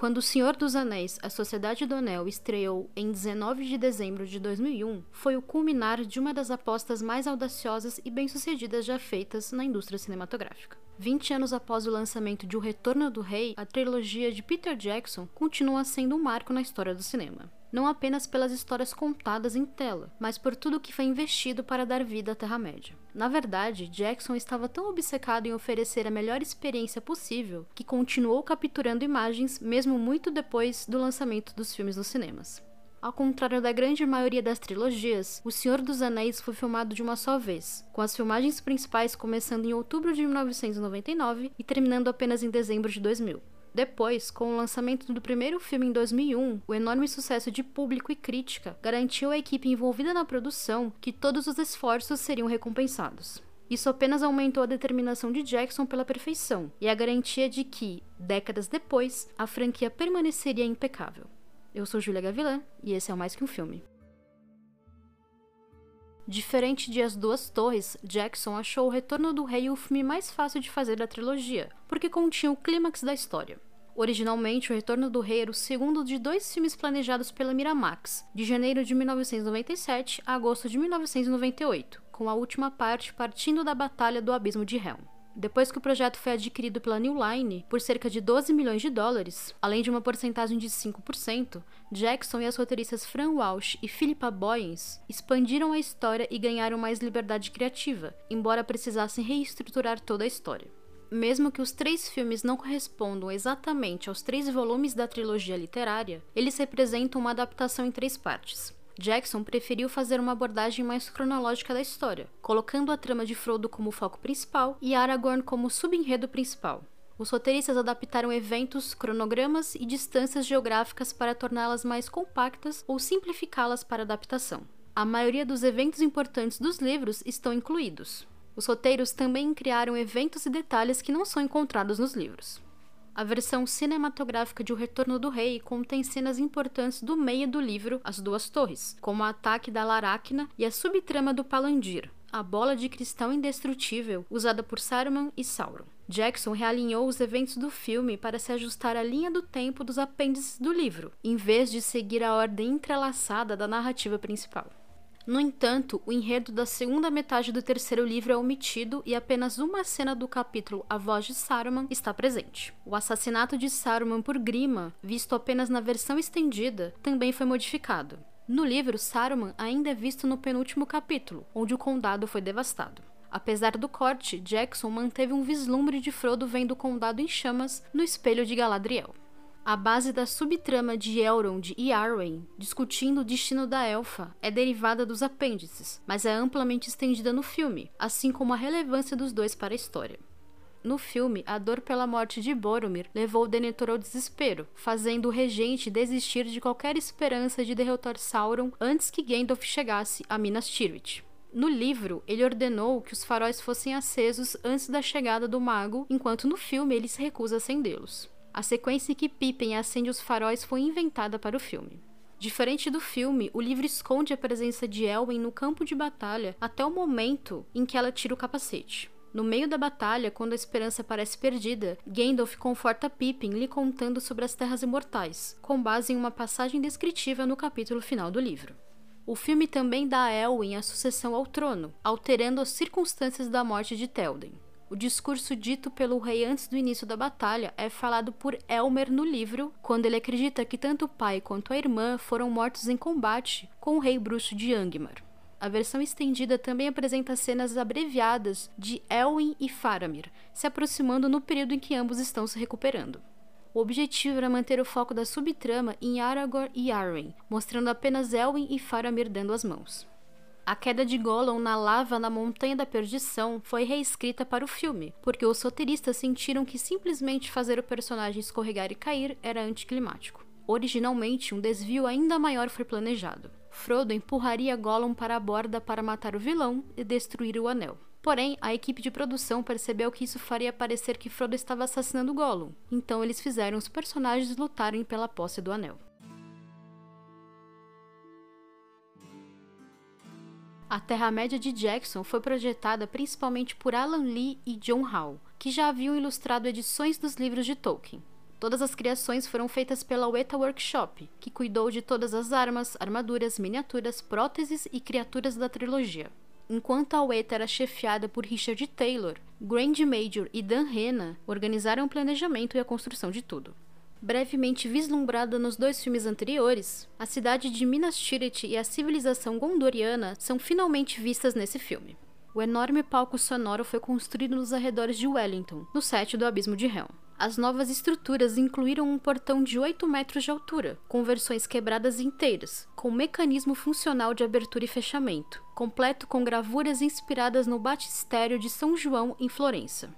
Quando O Senhor dos Anéis, A Sociedade do Anel estreou em 19 de dezembro de 2001, foi o culminar de uma das apostas mais audaciosas e bem-sucedidas já feitas na indústria cinematográfica. 20 anos após o lançamento de O Retorno do Rei, a trilogia de Peter Jackson continua sendo um marco na história do cinema. Não apenas pelas histórias contadas em tela, mas por tudo que foi investido para dar vida à Terra-média. Na verdade, Jackson estava tão obcecado em oferecer a melhor experiência possível que continuou capturando imagens mesmo muito depois do lançamento dos filmes nos cinemas. Ao contrário da grande maioria das trilogias, O Senhor dos Anéis foi filmado de uma só vez, com as filmagens principais começando em outubro de 1999 e terminando apenas em dezembro de 2000. Depois, com o lançamento do primeiro filme em 2001, o enorme sucesso de público e crítica garantiu à equipe envolvida na produção que todos os esforços seriam recompensados. Isso apenas aumentou a determinação de Jackson pela perfeição e a garantia de que, décadas depois, a franquia permaneceria impecável. Eu sou Julia Gavilan e esse é o Mais Que Um Filme. Diferente de As Duas Torres, Jackson achou O Retorno do Rei o filme mais fácil de fazer da trilogia, porque continha o clímax da história. Originalmente, O Retorno do Rei era o segundo de dois filmes planejados pela Miramax, de janeiro de 1997 a agosto de 1998, com a última parte partindo da Batalha do Abismo de Helm. Depois que o projeto foi adquirido pela New Line por cerca de 12 milhões de dólares, além de uma porcentagem de 5%, Jackson e as roteiristas Fran Walsh e Philippa Boyens expandiram a história e ganharam mais liberdade criativa, embora precisassem reestruturar toda a história. Mesmo que os três filmes não correspondam exatamente aos três volumes da trilogia literária, eles representam uma adaptação em três partes. Jackson preferiu fazer uma abordagem mais cronológica da história, colocando a trama de Frodo como foco principal e Aragorn como subenredo principal. Os roteiristas adaptaram eventos, cronogramas e distâncias geográficas para torná-las mais compactas ou simplificá-las para adaptação. A maioria dos eventos importantes dos livros estão incluídos. Os roteiros também criaram eventos e detalhes que não são encontrados nos livros. A versão cinematográfica de O Retorno do Rei contém cenas importantes do meio do livro As Duas Torres, como o ataque da Laracna e a subtrama do Palandir, a bola de cristal indestrutível usada por Saruman e Sauron. Jackson realinhou os eventos do filme para se ajustar à linha do tempo dos apêndices do livro, em vez de seguir a ordem entrelaçada da narrativa principal. No entanto, o enredo da segunda metade do terceiro livro é omitido e apenas uma cena do capítulo A Voz de Saruman está presente. O assassinato de Saruman por Grima, visto apenas na versão estendida, também foi modificado. No livro, Saruman ainda é visto no penúltimo capítulo, onde o condado foi devastado. Apesar do corte, Jackson manteve um vislumbre de Frodo vendo o condado em chamas no espelho de Galadriel. A base da subtrama de Elrond e Arwen, discutindo o destino da elfa, é derivada dos apêndices, mas é amplamente estendida no filme, assim como a relevância dos dois para a história. No filme, a dor pela morte de Boromir levou Denethor ao desespero, fazendo o regente desistir de qualquer esperança de derrotar Sauron antes que Gandalf chegasse a Minas Tirith. No livro, ele ordenou que os faróis fossem acesos antes da chegada do mago, enquanto no filme ele se recusa a acendê-los. A sequência em que Pippin acende os faróis foi inventada para o filme. Diferente do filme, o livro esconde a presença de Elwen no campo de batalha até o momento em que ela tira o capacete. No meio da batalha, quando a esperança parece perdida, Gandalf conforta Pippin lhe contando sobre as Terras Imortais, com base em uma passagem descritiva no capítulo final do livro. O filme também dá a Elwyn a sucessão ao trono, alterando as circunstâncias da morte de Théoden. O discurso dito pelo rei antes do início da batalha é falado por Elmer no livro, quando ele acredita que tanto o pai quanto a irmã foram mortos em combate com o rei bruxo de Angmar. A versão estendida também apresenta cenas abreviadas de Elwyn e Faramir, se aproximando no período em que ambos estão se recuperando. O objetivo era manter o foco da subtrama em Aragorn e Arwen, mostrando apenas Elwyn e Faramir dando as mãos. A queda de Gollum na lava na Montanha da Perdição foi reescrita para o filme, porque os roteiristas sentiram que simplesmente fazer o personagem escorregar e cair era anticlimático. Originalmente, um desvio ainda maior foi planejado. Frodo empurraria Gollum para a borda para matar o vilão e destruir o anel. Porém, a equipe de produção percebeu que isso faria parecer que Frodo estava assassinando Gollum, então eles fizeram os personagens lutarem pela posse do anel. A Terra-média de Jackson foi projetada principalmente por Alan Lee e John Howe, que já haviam ilustrado edições dos livros de Tolkien. Todas as criações foram feitas pela Weta Workshop, que cuidou de todas as armas, armaduras, miniaturas, próteses e criaturas da trilogia. Enquanto a Weta era chefiada por Richard Taylor, Grand Major e Dan Hanna organizaram o planejamento e a construção de tudo. Brevemente vislumbrada nos dois filmes anteriores, a cidade de Minas Tirith e a civilização gondoriana são finalmente vistas nesse filme. O enorme palco sonoro foi construído nos arredores de Wellington, no set do Abismo de Helm. As novas estruturas incluíram um portão de 8 metros de altura, com versões quebradas inteiras, com mecanismo funcional de abertura e fechamento, completo com gravuras inspiradas no batistério de São João em Florença.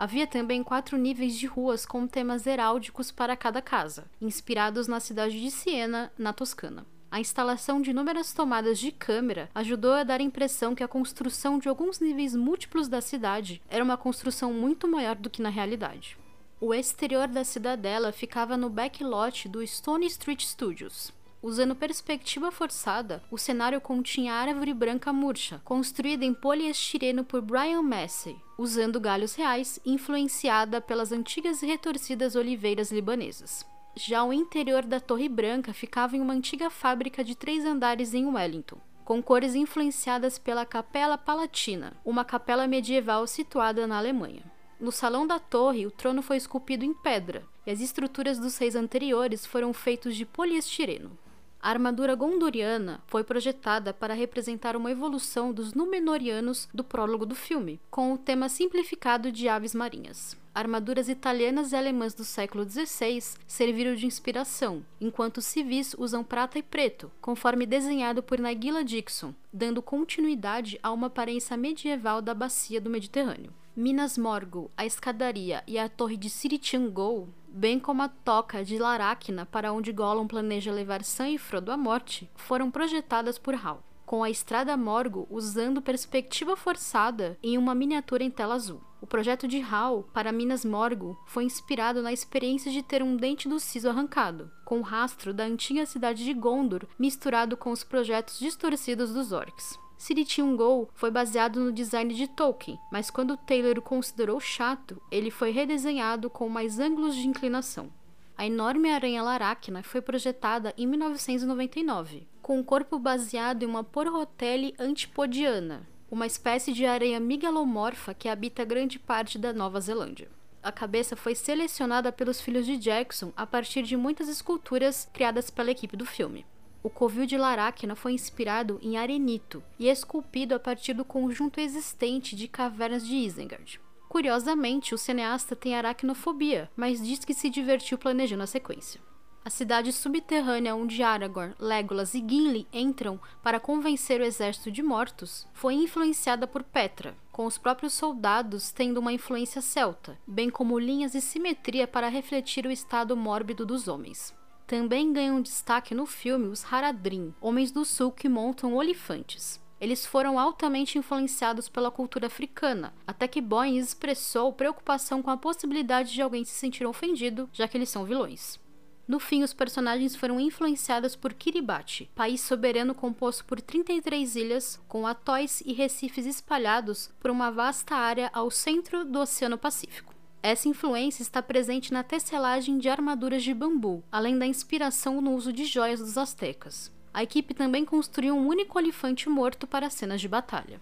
Havia também quatro níveis de ruas com temas heráldicos para cada casa, inspirados na cidade de Siena, na Toscana. A instalação de inúmeras tomadas de câmera ajudou a dar a impressão que a construção de alguns níveis múltiplos da cidade era uma construção muito maior do que na realidade. O exterior da cidadela ficava no backlot do Stone Street Studios, Usando perspectiva forçada, o cenário continha árvore branca murcha, construída em poliestireno por Brian Massey, usando galhos reais influenciada pelas antigas e retorcidas oliveiras libanesas. Já o interior da Torre Branca ficava em uma antiga fábrica de três andares em Wellington, com cores influenciadas pela Capela Palatina, uma capela medieval situada na Alemanha. No salão da torre, o trono foi esculpido em pedra, e as estruturas dos reis anteriores foram feitos de poliestireno. A armadura gondoriana foi projetada para representar uma evolução dos Númenóreanos do prólogo do filme, com o tema simplificado de aves marinhas. Armaduras italianas e alemãs do século XVI serviram de inspiração, enquanto os civis usam prata e preto, conforme desenhado por Nagila Dixon, dando continuidade a uma aparência medieval da bacia do Mediterrâneo. Minas Morgul, a escadaria e a torre de Siritiangol, bem como a toca de Laracna para onde Gollum planeja levar Sam e Frodo à morte, foram projetadas por Hal, com a estrada Morgul usando perspectiva forçada em uma miniatura em tela azul. O projeto de Hal para Minas Morgul foi inspirado na experiência de ter um dente do siso arrancado, com o rastro da antiga cidade de Gondor misturado com os projetos distorcidos dos orcs. City Go foi baseado no design de Tolkien, mas quando Taylor o considerou chato, ele foi redesenhado com mais ângulos de inclinação. A enorme aranha Laracna foi projetada em 1999, com um corpo baseado em uma Porrotelle antipodiana, uma espécie de aranha migalomorfa que habita grande parte da Nova Zelândia. A cabeça foi selecionada pelos filhos de Jackson a partir de muitas esculturas criadas pela equipe do filme. O covil de Laracna foi inspirado em arenito e esculpido a partir do conjunto existente de cavernas de Isengard. Curiosamente, o cineasta tem aracnofobia, mas diz que se divertiu planejando a sequência. A cidade subterrânea onde Aragorn, Legolas e Gimli entram para convencer o exército de mortos foi influenciada por Petra, com os próprios soldados tendo uma influência celta, bem como linhas de simetria para refletir o estado mórbido dos homens. Também ganham destaque no filme os Haradrim, homens do sul que montam olifantes. Eles foram altamente influenciados pela cultura africana, até que Boyne expressou preocupação com a possibilidade de alguém se sentir ofendido, já que eles são vilões. No fim, os personagens foram influenciados por Kiribati, país soberano composto por 33 ilhas, com atóis e recifes espalhados por uma vasta área ao centro do Oceano Pacífico. Essa influência está presente na tecelagem de armaduras de bambu, além da inspiração no uso de joias dos astecas. A equipe também construiu um único elefante morto para cenas de batalha.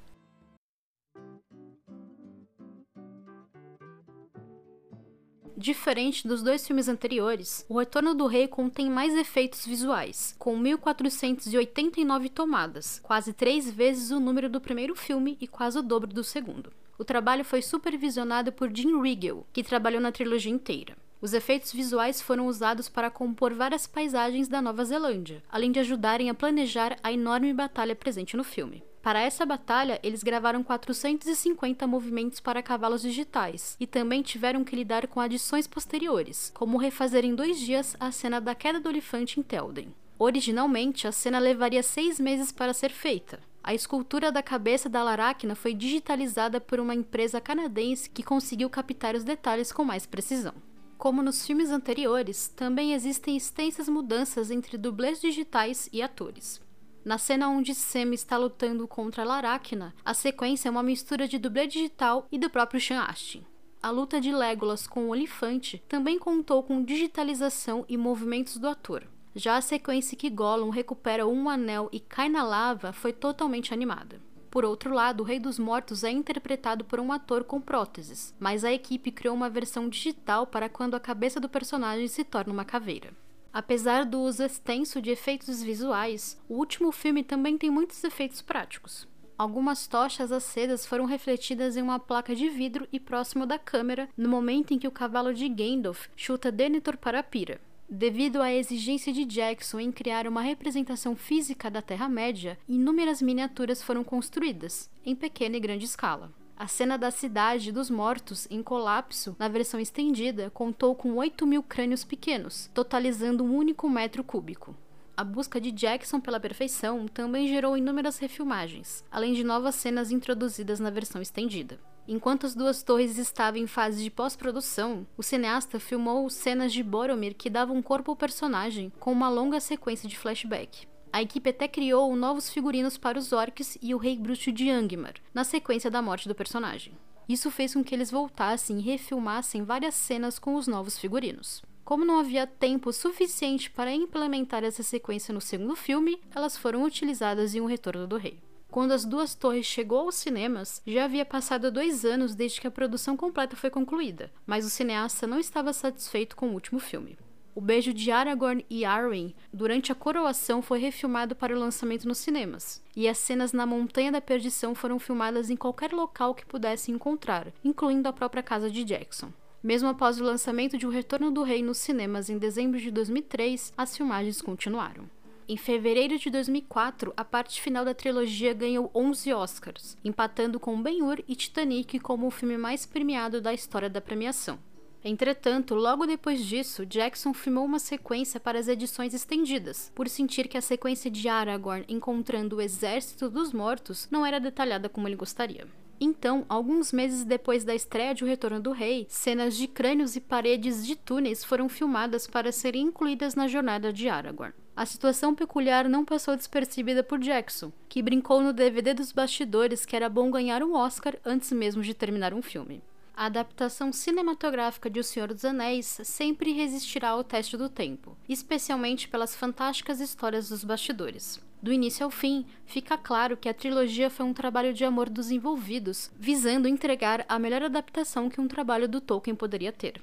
Diferente dos dois filmes anteriores, O Retorno do Rei contém mais efeitos visuais, com 1489 tomadas, quase três vezes o número do primeiro filme e quase o dobro do segundo. O trabalho foi supervisionado por Jim Riegel, que trabalhou na trilogia inteira. Os efeitos visuais foram usados para compor várias paisagens da Nova Zelândia, além de ajudarem a planejar a enorme batalha presente no filme. Para essa batalha, eles gravaram 450 movimentos para cavalos digitais e também tiveram que lidar com adições posteriores, como refazer em dois dias a cena da queda do elefante em Telden. Originalmente, a cena levaria seis meses para ser feita, a escultura da cabeça da Laracna foi digitalizada por uma empresa canadense que conseguiu captar os detalhes com mais precisão. Como nos filmes anteriores, também existem extensas mudanças entre dublês digitais e atores. Na cena onde Sam está lutando contra a Laracna, a sequência é uma mistura de dublê digital e do próprio Sean Astin. A luta de Legolas com o Olifante também contou com digitalização e movimentos do ator. Já a sequência que Gollum recupera um anel e cai na lava foi totalmente animada. Por outro lado, o Rei dos Mortos é interpretado por um ator com próteses, mas a equipe criou uma versão digital para quando a cabeça do personagem se torna uma caveira. Apesar do uso extenso de efeitos visuais, o último filme também tem muitos efeitos práticos. Algumas tochas acedas foram refletidas em uma placa de vidro e próximo da câmera no momento em que o cavalo de Gandalf chuta Denethor para a pira. Devido à exigência de Jackson em criar uma representação física da Terra-média, inúmeras miniaturas foram construídas, em pequena e grande escala. A cena da cidade dos mortos em colapso, na versão estendida, contou com 8 mil crânios pequenos, totalizando um único metro cúbico. A busca de Jackson pela perfeição também gerou inúmeras refilmagens, além de novas cenas introduzidas na versão estendida. Enquanto as duas torres estavam em fase de pós-produção, o cineasta filmou cenas de Boromir que davam corpo ao personagem com uma longa sequência de flashback. A equipe até criou novos figurinos para os orcs e o Rei Bruxo de Angmar, na sequência da morte do personagem. Isso fez com que eles voltassem e refilmassem várias cenas com os novos figurinos. Como não havia tempo suficiente para implementar essa sequência no segundo filme, elas foram utilizadas em O Retorno do Rei. Quando As Duas Torres chegou aos cinemas, já havia passado dois anos desde que a produção completa foi concluída, mas o cineasta não estava satisfeito com o último filme. O beijo de Aragorn e Arwen durante a coroação foi refilmado para o lançamento nos cinemas, e as cenas na Montanha da Perdição foram filmadas em qualquer local que pudesse encontrar, incluindo a própria casa de Jackson. Mesmo após o lançamento de O Retorno do Rei nos cinemas em dezembro de 2003, as filmagens continuaram. Em fevereiro de 2004, a parte final da trilogia ganhou 11 Oscars, empatando com Ben-Hur e Titanic como o filme mais premiado da história da premiação. Entretanto, logo depois disso, Jackson filmou uma sequência para as edições estendidas, por sentir que a sequência de Aragorn encontrando o exército dos mortos não era detalhada como ele gostaria. Então, alguns meses depois da estreia de O Retorno do Rei, cenas de crânios e paredes de túneis foram filmadas para serem incluídas na jornada de Aragorn. A situação peculiar não passou despercebida por Jackson, que brincou no DVD dos bastidores que era bom ganhar um Oscar antes mesmo de terminar um filme. A adaptação cinematográfica de O Senhor dos Anéis sempre resistirá ao teste do tempo, especialmente pelas fantásticas histórias dos bastidores. Do início ao fim, fica claro que a trilogia foi um trabalho de amor dos envolvidos, visando entregar a melhor adaptação que um trabalho do Tolkien poderia ter.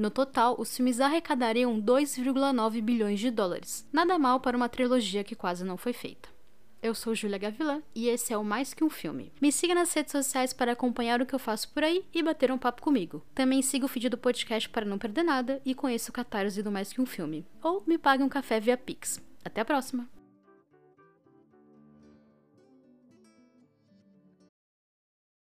No total, os filmes arrecadariam 2,9 bilhões de dólares, nada mal para uma trilogia que quase não foi feita. Eu sou Julia Gavilã e esse é o Mais Que Um Filme. Me siga nas redes sociais para acompanhar o que eu faço por aí e bater um papo comigo. Também siga o feed do podcast para não perder nada e conheça o Catarse do Mais Que Um Filme. Ou me pague um café via Pix. Até a próxima!